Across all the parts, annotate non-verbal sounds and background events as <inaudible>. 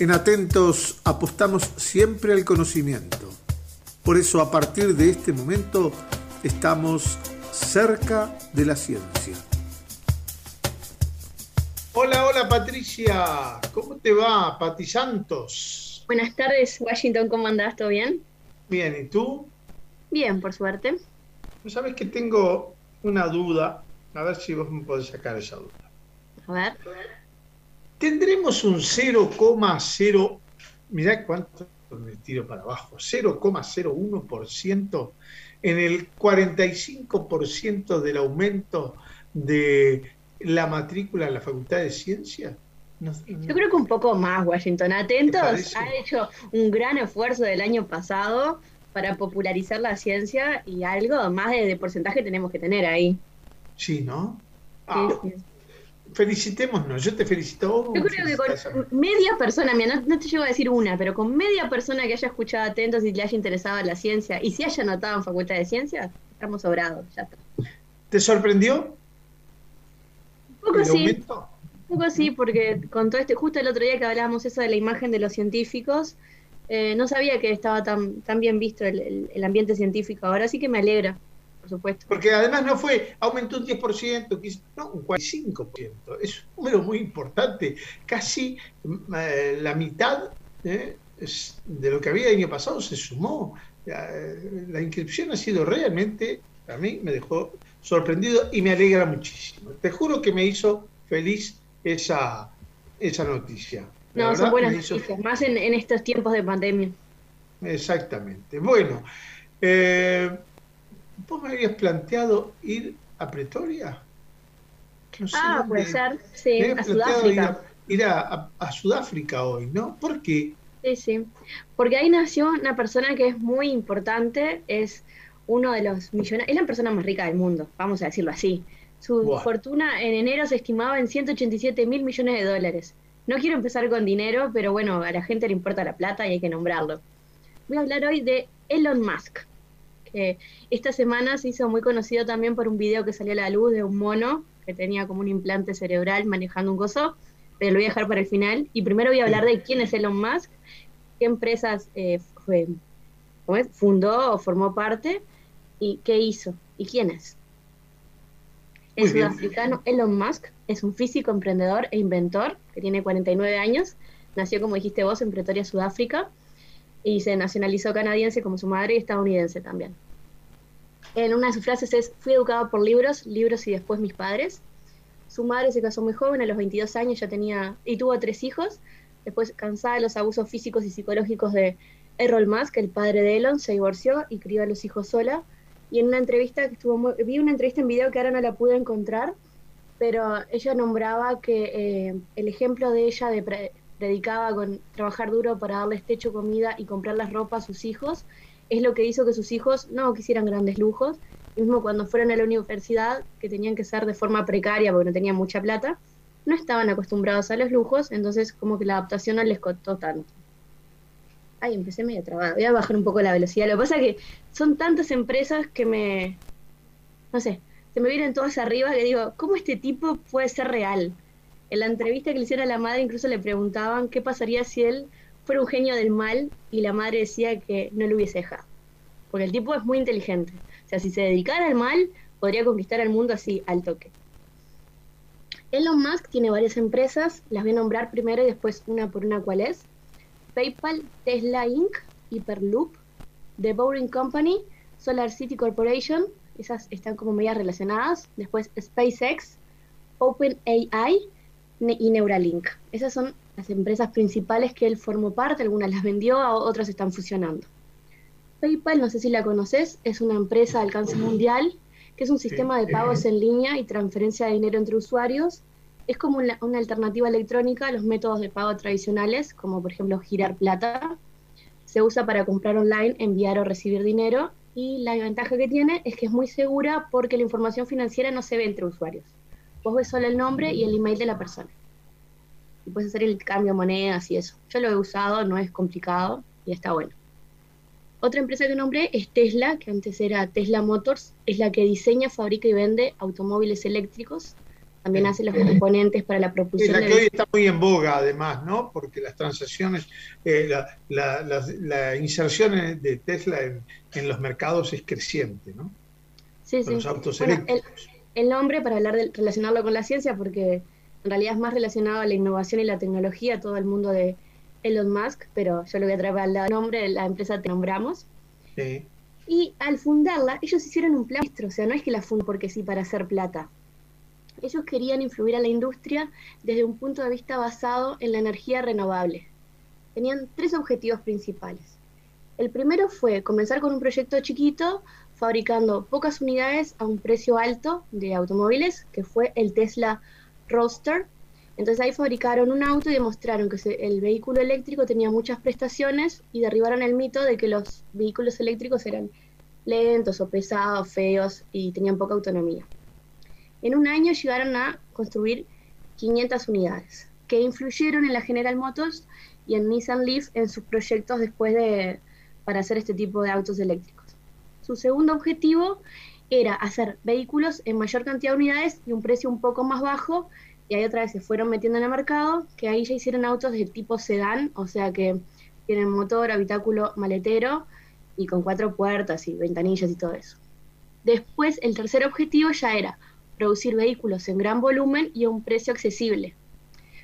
En Atentos apostamos siempre al conocimiento. Por eso a partir de este momento estamos cerca de la ciencia. Hola, hola Patricia, ¿cómo te va, Pati Santos? Buenas tardes, Washington, ¿cómo andás? ¿Todo bien? Bien, ¿y tú? Bien, por suerte. ¿No sabes que tengo una duda? A ver si vos me podés sacar esa duda. A ver. Tendremos un 0,0, mirá cuánto me tiro para abajo, 0,01% en el 45% del aumento de la matrícula en la Facultad de Ciencias? Yo creo que un poco más, Washington. Atentos, ha hecho un gran esfuerzo del año pasado para popularizar la ciencia y algo más de, porcentaje tenemos que tener ahí. Sí, ¿no? Ah, felicitémonos, yo te felicito. Yo creo que con media persona, mira, no, te llego a decir una, pero con media persona que haya escuchado atentos y le haya interesado la ciencia y si haya notado en Facultad de Ciencias, estamos sobrados, ya está. ¿Te sorprendió? Un poco sí. Un poco sí, porque con todo este, justo el otro día que hablábamos eso de la imagen de los científicos, eh, no sabía que estaba tan, tan bien visto el, el, ambiente científico ahora, sí que me alegra, por supuesto. Porque además no fue, aumentó un 10%, no, un 45%, es un número muy importante, casi eh, la mitad eh, de lo que había el año pasado se sumó. la inscripción ha sido realmente, a mí me dejó sorprendido y me alegra muchísimo. Te juro que me hizo feliz esa, esa noticia. No, son buenas noticias, más en, estos tiempos de pandemia. Exactamente. Bueno, eh, ¿vos me habías planteado ir a Pretoria? ah, puede ser, sí, a Sudáfrica. Ir, a, a, Sudáfrica hoy, ¿no? ¿Por qué? Sí, sí. Porque ahí nació una persona que es muy importante, es uno de los millonarios, es la persona más rica del mundo, vamos a decirlo así. Su fortuna en enero se estimaba en 187 mil millones de dólares. No quiero empezar con dinero, pero bueno, a la gente le importa la plata y hay que nombrarlo. Voy a hablar hoy de Elon Musk, que esta semana se hizo muy conocido también por un video que salió a la luz de un mono que tenía como un implante cerebral manejando un gozo, pero lo voy a dejar para el final. Y primero voy a hablar de quién es Elon Musk, qué empresas eh, fue, fundó o formó parte y qué hizo y quién es. El sudafricano Elon Musk es un físico, emprendedor e inventor que tiene 49 años. Nació, como dijiste vos, en Pretoria, Sudáfrica, y se nacionalizó canadiense como su madre y estadounidense también. En una de sus frases es, fui educado por libros, libros y después mis padres. Su madre se casó muy joven, a los 22 años ya tenía, y tuvo tres hijos. Después, cansada de los abusos físicos y psicológicos de Errol Musk, el padre de Elon, se divorció y crió a los hijos sola y en una entrevista que estuvo vi una entrevista en video que ahora no la pude encontrar, pero ella nombraba que eh, el ejemplo de ella de predicaba con trabajar duro para darles techo, comida y comprarles ropa a sus hijos, es lo que hizo que sus hijos no quisieran grandes lujos, mismo cuando fueron a la universidad, que tenían que ser de forma precaria porque no tenían mucha plata, no estaban acostumbrados a los lujos, entonces como que la adaptación no les costó tanto. Ay, empecé medio trabado. Voy a bajar un poco la velocidad. Lo que pasa es que son tantas empresas que me. No sé, se me vienen todas arriba que digo, ¿cómo este tipo puede ser real? En la entrevista que le hicieron a la madre, incluso le preguntaban qué pasaría si él fuera un genio del mal y la madre decía que no lo hubiese dejado. Porque el tipo es muy inteligente. O sea, si se dedicara al mal, podría conquistar al mundo así, al toque. Elon Musk tiene varias empresas, las voy a nombrar primero y después una por una cuál es. PayPal, Tesla Inc., Hyperloop, The Boring Company, Solar City Corporation, esas están como medias relacionadas. Después SpaceX, OpenAI y Neuralink. Esas son las empresas principales que él formó parte, algunas las vendió, otras están fusionando. PayPal, no sé si la conoces, es una empresa de alcance mundial que es un sistema de pagos en línea y transferencia de dinero entre usuarios es como una, alternativa electrónica a los métodos de pago tradicionales, como por ejemplo girar plata. Se usa para comprar online, enviar o recibir dinero y la ventaja que tiene es que es muy segura porque la información financiera no se ve entre usuarios. Vos ves solo el nombre y el email de la persona. Y puedes hacer el cambio de monedas y eso. Yo lo he usado, no es complicado y está bueno. Otra empresa que nombré es Tesla, que antes era Tesla Motors, es la que diseña, fabrica y vende automóviles eléctricos también hace los componentes para la propulsión. la que hoy está muy en boga, además, ¿no? Porque las transacciones, eh, la, inserción de Tesla en, los mercados es creciente, ¿no? Sí, sí. Los autos eléctricos. El, nombre, para hablar de, relacionarlo con la ciencia, porque en realidad es más relacionado a la innovación y la tecnología, todo el mundo de Elon Musk, pero yo lo voy a traer al lado del nombre de la empresa que nombramos. Sí. Y al fundarla, ellos hicieron un plan o sea, no es que la fundó porque sí para hacer plata ellos querían influir a la industria desde un punto de vista basado en la energía renovable. Tenían tres objetivos principales. El primero fue comenzar con un proyecto chiquito, fabricando pocas unidades a un precio alto de automóviles, que fue el Tesla Roadster. Entonces ahí fabricaron un auto y demostraron que el vehículo eléctrico tenía muchas prestaciones y derribaron el mito de que los vehículos eléctricos eran lentos o pesados, feos y tenían poca autonomía. En un año llegaron a construir 500 unidades, que influyeron en la General Motors y en Nissan Leaf en sus proyectos después de para hacer este tipo de autos eléctricos. Su segundo objetivo era hacer vehículos en mayor cantidad de unidades y un precio un poco más bajo, y ahí otra vez se fueron metiendo en el mercado, que ahí ya hicieron autos de tipo sedán, o sea que tienen motor, habitáculo, maletero y con cuatro puertas y ventanillas y todo eso. Después, el tercer objetivo ya era producir vehículos en gran volumen y a un precio accesible.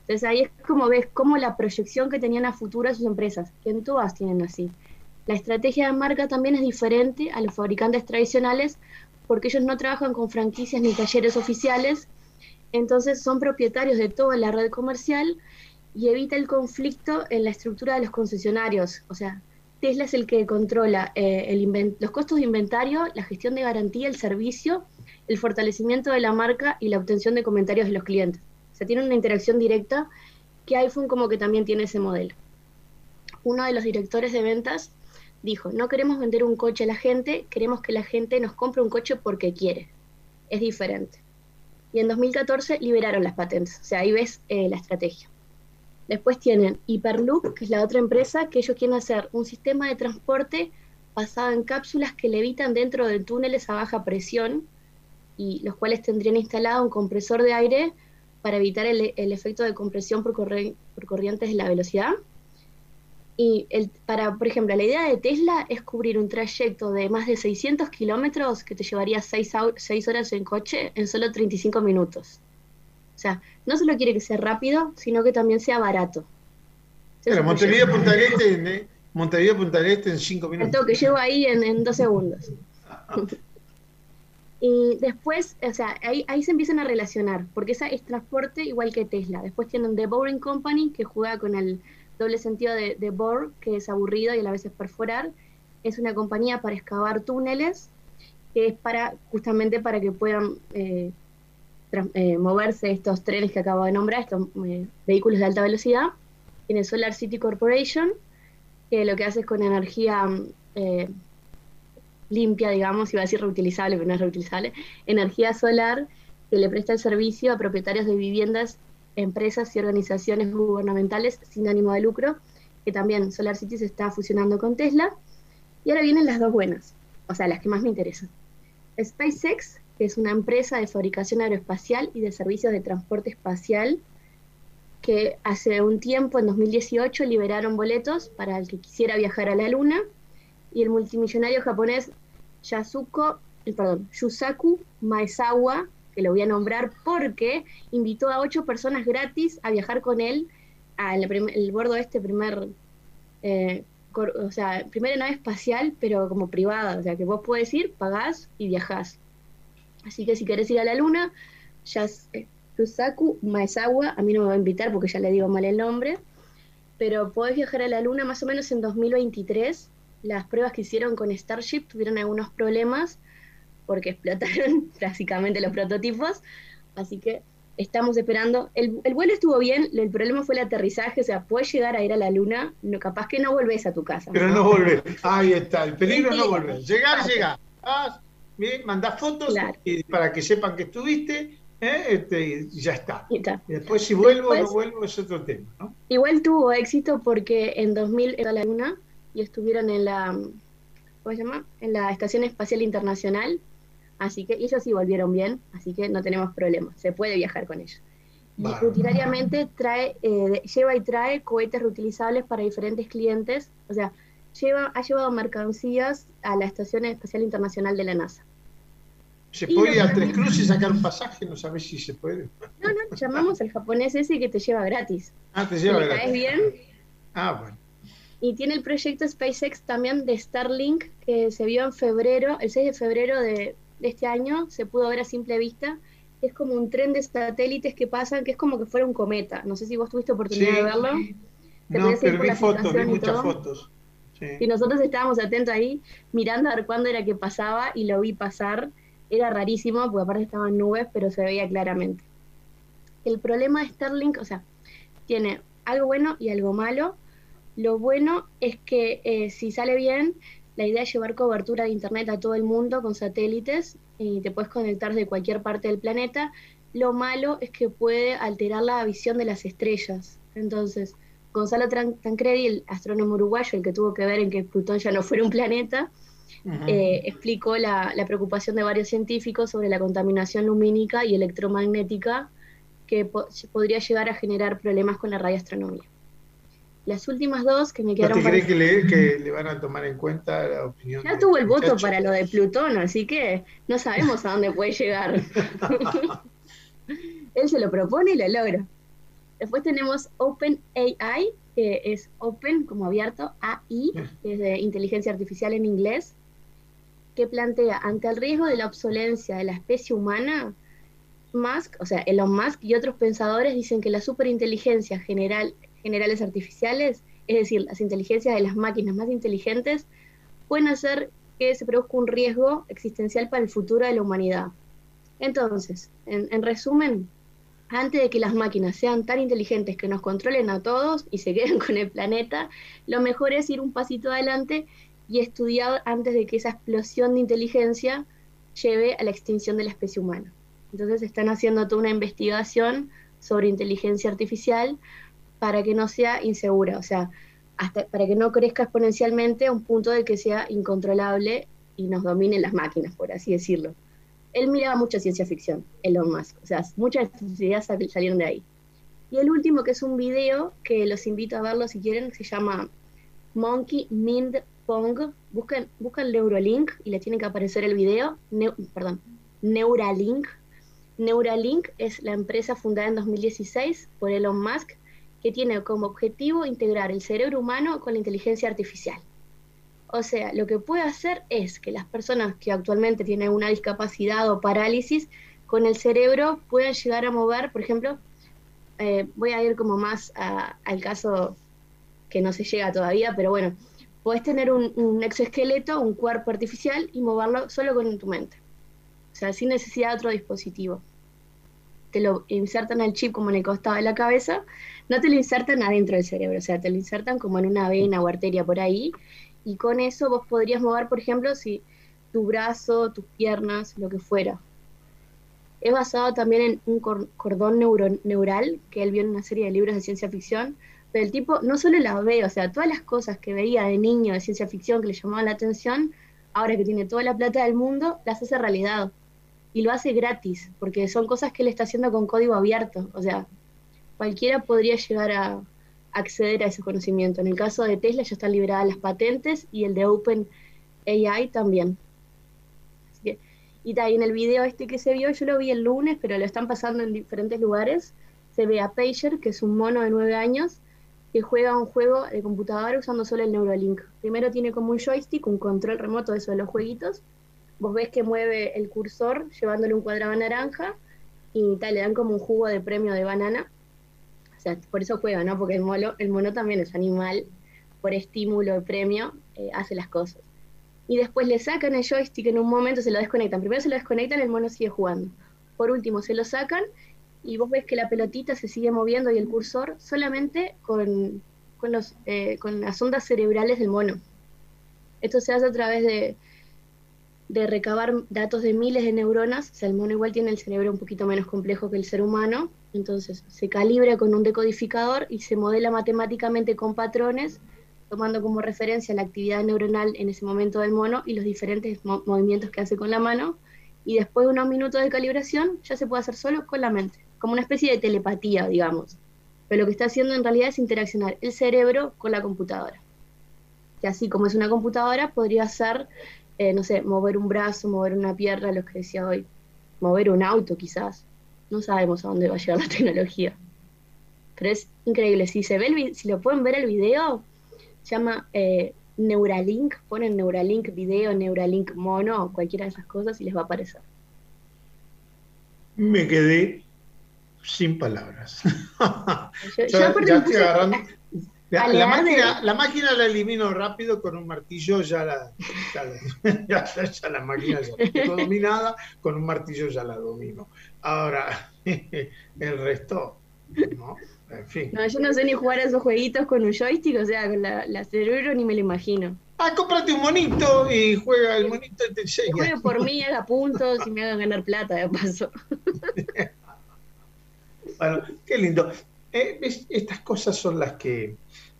Entonces ahí es como ves cómo la proyección que tenían a futuro sus empresas, que en todas tienen así. La estrategia de marca también es diferente a los fabricantes tradicionales porque ellos no trabajan con franquicias ni talleres oficiales, entonces son propietarios de toda la red comercial y evita el conflicto en la estructura de los concesionarios. O sea, Tesla es el que controla eh, los costos de inventario, la gestión de garantía, el servicio el fortalecimiento de la marca y la obtención de comentarios de los clientes. O sea, tiene una interacción directa que iPhone como que también tiene ese modelo. Uno de los directores de ventas dijo, no queremos vender un coche a la gente, queremos que la gente nos compre un coche porque quiere. Es diferente. Y en 2014 liberaron las patentes, o sea, ahí ves eh, la estrategia. Después tienen Hyperloop, que es la otra empresa, que ellos quieren hacer un sistema de transporte basado en cápsulas que levitan dentro de túneles a baja presión y los cuales tendrían instalado un compresor de aire para evitar el, efecto de compresión por, por, corrientes de la velocidad. Y el, para, por ejemplo, la idea de Tesla es cubrir un trayecto de más de 600 kilómetros que te llevaría 6, horas en coche en solo 35 minutos. O sea, no solo quiere que sea rápido, sino que también sea barato. Pero Montevideo Punta Este, Montevideo Punta Este en 5 minutos. que llevo ahí en, en 2 segundos. <laughs> Y después, o sea, ahí, ahí se empiezan a relacionar, porque esa es transporte igual que Tesla. Después tienen The Boring Company, que juega con el doble sentido de, de bore, que es aburrido y a la vez es perforar. Es una compañía para excavar túneles, que es para justamente para que puedan eh, eh, moverse estos trenes que acabo de nombrar, estos eh, vehículos de alta velocidad. Tiene Solar City Corporation, que lo que hace es con energía limpia, digamos, iba a decir reutilizable, pero no es reutilizable, energía solar que le presta el servicio a propietarios de viviendas, empresas y organizaciones gubernamentales sin ánimo de lucro, que también Solar City se está fusionando con Tesla. Y ahora vienen las dos buenas, o sea, las que más me interesan. SpaceX, que es una empresa de fabricación aeroespacial y de servicios de transporte espacial, que hace un tiempo, en 2018, liberaron boletos para el que quisiera viajar a la Luna, y el multimillonario japonés Yasuko, eh, perdón, Yusaku Maezawa, que lo voy a nombrar porque invitó a ocho personas gratis a viajar con él al el bordo de este primer, eh, o sea, primera nave espacial, pero como privada, o sea, que vos podés ir, pagás y viajás. Así que si querés ir a la luna, Yas, eh, Yusaku Maezawa, a mí no me va a invitar porque ya le digo mal el nombre, pero podés viajar a la luna más o menos en 2023 las pruebas que hicieron con Starship tuvieron algunos problemas porque explotaron <laughs> básicamente los prototipos, así que estamos esperando. El, vuelo estuvo bien, el problema fue el aterrizaje, o sea, puedes llegar a ir a la luna, no, capaz que no volvés a tu casa. Pero no, volvés, ahí está, el peligro no volver. Llegar, llegar. Ah, bien, mandás fotos para que sepan que estuviste. ¿eh? Este, y ya está. Después si vuelvo o no vuelvo es otro tema. ¿no? Igual tuvo éxito porque en 2000 era la luna y estuvieron en la, ¿cómo se llama? En la Estación Espacial Internacional Así que ellos sí volvieron bien, así que no tenemos problemas, se puede viajar con ellos. Y rutinariamente trae, eh, lleva y trae cohetes reutilizables para diferentes clientes, o sea, lleva, ha llevado mercancías a la Estación Espacial Internacional de la NASA. ¿Se puede ir a Tres Cruces y sacar un pasaje? No sabes si se puede. No, no, llamamos al japonés ese que te lleva gratis. Ah, te lleva gratis. ¿Caes bien? Ah, bueno. Y tiene el proyecto SpaceX también de Starlink, que se vio en febrero, el 6 de febrero de, este año, se pudo ver a simple vista. Es como un tren de satélites que pasan, que es como que fuera un cometa. No sé si vos tuviste oportunidad de verlo. No, pero vi fotos, vi muchas fotos. Y nosotros estábamos atentos ahí, mirando a ver cuándo era que pasaba, y lo vi pasar era rarísimo, porque aparte estaban nubes, pero se veía claramente. El problema de Starlink, o sea, tiene algo bueno y algo malo. Lo bueno es que eh, si sale bien, la idea es llevar cobertura de Internet a todo el mundo con satélites y te puedes conectar de cualquier parte del planeta. Lo malo es que puede alterar la visión de las estrellas. Entonces, Gonzalo Tancredi, el astrónomo uruguayo, el que tuvo que ver en que Plutón ya no fuera un planeta, eh, explicó la, preocupación de varios científicos sobre la contaminación lumínica y electromagnética que podría llegar a generar problemas con la radioastronomía. Las últimas dos que me quedaron... ¿No te crees que <laughs> le, van a tomar en cuenta la opinión? Ya tuvo el voto para lo de Plutón, así que no sabemos a dónde puede llegar. <laughs> Él se lo propone y lo logra. Después tenemos OpenAI, que es Open, como abierto, AI, que es de inteligencia artificial en inglés, que plantea ante el riesgo de la obsolencia de la especie humana, Musk, o sea, Elon Musk y otros pensadores dicen que la superinteligencia general, generales artificiales, es decir, las inteligencias de las máquinas más inteligentes, pueden hacer que se produzca un riesgo existencial para el futuro de la humanidad. Entonces, en resumen, antes de que las máquinas sean tan inteligentes que nos controlen a todos y se queden <laughs> con el planeta, lo mejor es ir un pasito adelante y estudiado antes de que esa explosión de inteligencia lleve a la extinción de la especie humana. Entonces están haciendo toda una investigación sobre inteligencia artificial para que no sea insegura, o sea, hasta para que no crezca exponencialmente a un punto de que sea incontrolable y nos dominen las máquinas, por así decirlo. Él miraba mucha ciencia ficción, Elon Musk, o sea, muchas ideas salieron de ahí. Y el último, que es un video que los invito a verlo si quieren, se llama Monkey Mind Pong, buscan, buscan Neuralink y le tiene que aparecer el video, perdón, Neuralink. Neuralink es la empresa fundada en 2016 por Elon Musk que tiene como objetivo integrar el cerebro humano con la inteligencia artificial. O sea, lo que puede hacer es que las personas que actualmente tienen una discapacidad o parálisis con el cerebro puedan llegar a mover, por ejemplo, eh, voy a ir como más al caso que no se llega todavía, pero bueno, Puedes tener un, exoesqueleto, un cuerpo artificial y moverlo solo con tu mente. O sea, sin necesidad de otro dispositivo. Te lo insertan al chip como en el costado de la cabeza, no te lo insertan adentro del cerebro, o sea, te lo insertan como en una vena o arteria por ahí, y con eso vos podrías mover, por ejemplo, si tu brazo, tus piernas, lo que fuera. Es basado también en un cordón neural que él vio en una serie de libros de ciencia ficción, pero el tipo no solo la ve, o sea, todas las cosas que veía de niño de ciencia ficción que le llamaban la atención, ahora que tiene toda la plata del mundo, las hace realidad. Y lo hace gratis, porque son cosas que él está haciendo con código abierto. O sea, cualquiera podría llegar a acceder a ese conocimiento. En el caso de Tesla ya están liberadas las patentes y el de Open AI también. y en el video este que se vio, yo lo vi el lunes, pero lo están pasando en diferentes lugares. Se ve a Pager, que es un mono de nueve años, que juega un juego de computadora usando solo el Neuralink. Primero tiene como un joystick, un control remoto de eso de los jueguitos. Vos ves que mueve el cursor llevándole un cuadrado naranja y tal, le dan como un jugo de premio de banana. O sea, por eso juega, ¿no? Porque el mono, el mono también es animal, por estímulo de premio, eh, hace las cosas. Y después le sacan el joystick en un momento, se lo desconectan. Primero se lo desconectan, el mono sigue jugando. Por último, se lo sacan y vos ves que la pelotita se sigue moviendo y el cursor solamente con, con, los, eh, con las ondas cerebrales del mono. Esto se hace a través de, de recabar datos de miles de neuronas, o sea, el mono igual tiene el cerebro un poquito menos complejo que el ser humano, entonces se calibra con un decodificador y se modela matemáticamente con patrones, tomando como referencia la actividad neuronal en ese momento del mono y los diferentes movimientos que hace con la mano, y después de unos minutos de calibración ya se puede hacer solo con la mente, como una especie de telepatía, digamos. Pero lo que está haciendo en realidad es interaccionar el cerebro con la computadora. Que así como es una computadora, podría ser, eh, no sé, mover un brazo, mover una pierna, lo que decía hoy, mover un auto quizás. No sabemos a dónde va a llegar la <laughs> tecnología. Pero es increíble. Si se ve si lo pueden ver el video, se llama eh, Neuralink, ponen Neuralink video, Neuralink mono, cualquiera de esas cosas y les va a aparecer. Me quedé sin palabras. <laughs> Yo, ya, estoy agarrando. La, máquina, la, elimino rápido con un martillo, ya la, ya, la <laughs> máquina ya está dominada, con un martillo ya la domino. Ahora, <laughs> el resto, ¿no? No, yo no sé ni jugar a esos jueguitos con un joystick, o sea, con la, cerebro ni me lo imagino. Ah, cómprate un monito y juega el monito y te enseña. Juega por mí, haga puntos y me haga ganar plata, de paso. <laughs> bueno, qué lindo. Eh, estas cosas son las que,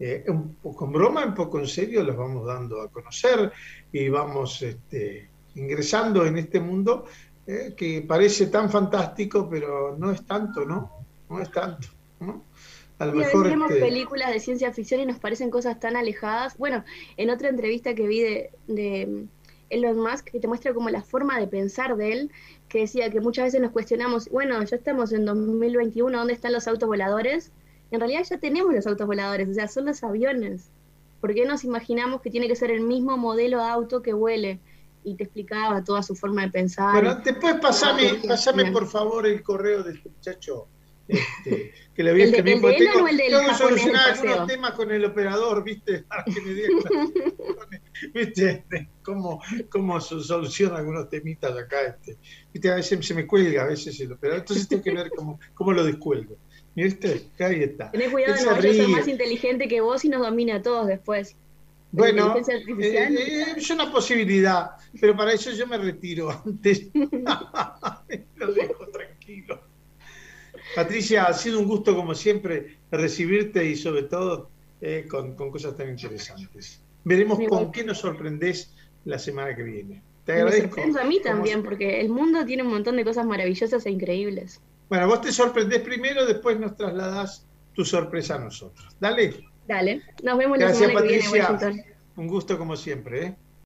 eh, un poco en broma, un poco en serio, las vamos dando a conocer y vamos este, ingresando en este mundo eh, que parece tan fantástico, pero no es tanto, ¿no? No es tanto, ¿no? A lo mejor vemos este, películas de ciencia ficción y nos parecen cosas tan alejadas. Bueno, en otra entrevista que vi de, de Elon Musk, que te muestra como la forma de pensar de él, que decía que muchas veces nos cuestionamos, bueno, ya estamos en 2021, ¿dónde están los autos voladores? En realidad ya tenemos los autos voladores, o sea, son los aviones. ¿Por qué nos imaginamos que tiene que ser el mismo modelo de auto que huele? Y te explicaba toda su forma de pensar. Bueno, después pasame, pasame por favor el correo del muchacho este, que le había escrito. Tengo, que solucionar algunos temas con el operador, ¿viste? <laughs> Para que me ¿viste? Cómo, cómo soluciona algunos temitas acá. Este. ¿Viste? A veces se me cuelga, a veces el operador. Entonces tengo que ver cómo, cómo lo descuelgo. ¿Viste? Ahí está. Tenés cuidado, no a ser más inteligente que vos y nos domina a todos después. Bueno, eh, eh, es una posibilidad, pero para eso yo me retiro antes. <laughs> lo dejo tranquilo. Patricia, ha sido un gusto como siempre recibirte y sobre todo eh, con, cosas tan interesantes. Veremos con qué nos sorprendes la semana que viene. Te agradezco. Me a mí también, porque el mundo tiene un montón de cosas maravillosas e increíbles. Bueno, vos te sorprendés primero, después nos trasladás tu sorpresa a nosotros. Dale. Dale. Nos vemos la semana que viene, Un gusto como siempre. ¿eh?